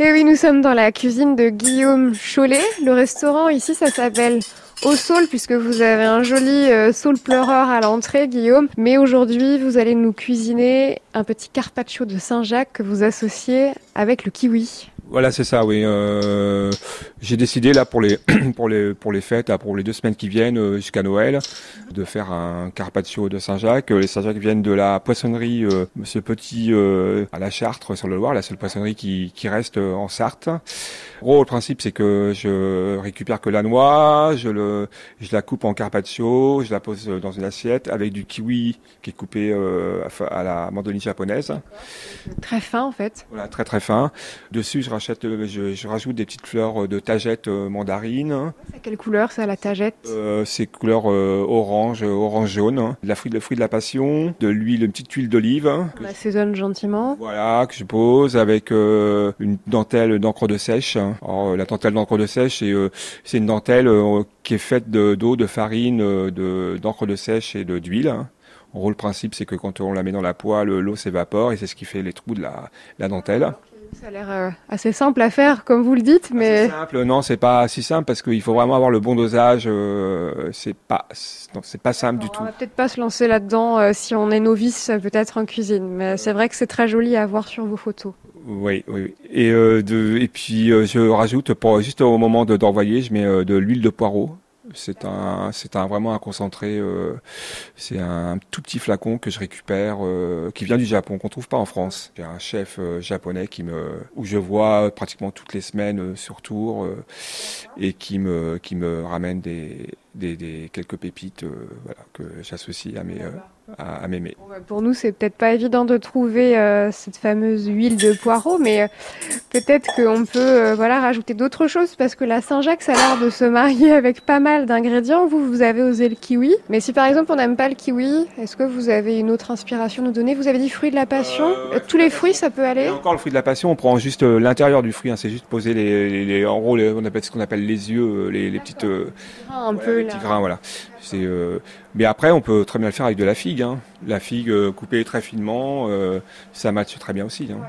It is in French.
Et oui, nous sommes dans la cuisine de Guillaume Chollet. Le restaurant ici, ça s'appelle Au Saule, puisque vous avez un joli euh, saule pleureur à l'entrée, Guillaume. Mais aujourd'hui, vous allez nous cuisiner un petit carpaccio de Saint-Jacques que vous associez avec le kiwi. Voilà, c'est ça, oui. Euh, j'ai décidé là pour les pour les pour les fêtes, pour les deux semaines qui viennent euh, jusqu'à Noël, de faire un carpaccio de Saint-Jacques. Les Saint-Jacques viennent de la poissonnerie euh, ce petit euh, à la Chartre sur le Loir, la seule poissonnerie qui qui reste euh, en Sarthe. Gros, le principe c'est que je récupère que la noix, je le je la coupe en carpaccio, je la pose dans une assiette avec du kiwi qui est coupé à la mandoline japonaise. Très fin en fait. Voilà, très très fin. Dessus, je rachète, je, je, rajoute des petites fleurs de tagette mandarine. C'est quelle couleur ça, la tagette? Euh, C'est couleur euh, orange, orange jaune. De la fruit, le fruit de la passion, de l'huile, une petite huile d'olive. On assaisonne gentiment. Voilà, que je pose avec euh, une dentelle d'encre de sèche. Alors, la dentelle d'encre de sèche, c'est une dentelle qui est faite d'eau, de, de, farine, de d'encre de sèche et de d'huile. En gros, le principe, c'est que quand on la met dans la poêle, l'eau s'évapore et c'est ce qui fait les trous de la, la dentelle. Ça a l'air euh, assez simple à faire, comme vous le dites, mais assez simple. Non, c'est pas si simple parce qu'il faut vraiment avoir le bon dosage. Euh, c'est pas, c'est pas simple du tout. On va peut-être pas se lancer là-dedans euh, si on est novice, peut-être en cuisine. Mais c'est vrai que c'est très joli à voir sur vos photos. Oui, oui. Et de, et puis je rajoute pour juste au moment de d'envoyer, je mets de l'huile de poireau. C'est un, c'est un vraiment un concentré. Euh, c'est un tout petit flacon que je récupère, euh, qui vient du Japon, qu'on trouve pas en France. J'ai un chef euh, japonais qui me, où je vois pratiquement toutes les semaines sur tour, et qui me, qui me ramène des, des, des quelques pépites, voilà, que j'associe à mes à, à m'aimer. Bon, bah pour nous, c'est peut-être pas évident de trouver euh, cette fameuse huile de poireau, mais euh, peut-être qu'on peut euh, voilà rajouter d'autres choses parce que la Saint-Jacques, ça a l'air de se marier avec pas mal d'ingrédients. Vous, vous avez osé le kiwi, mais si par exemple on n'aime pas le kiwi, est-ce que vous avez une autre inspiration à nous donner? Vous avez dit fruit de la passion. ouais, Tous les fruits, ça peut aller? Et encore le fruit de la passion, on prend juste l'intérieur du fruit. Hein, c'est juste poser les, les, les en gros, les, on appelle ce qu'on appelle les yeux, les, petites un voilà, peu euh, mais après, on peut très bien le faire avec de la figue. Hein. La figue euh, coupée très finement, euh, ça matche très bien aussi. Hein.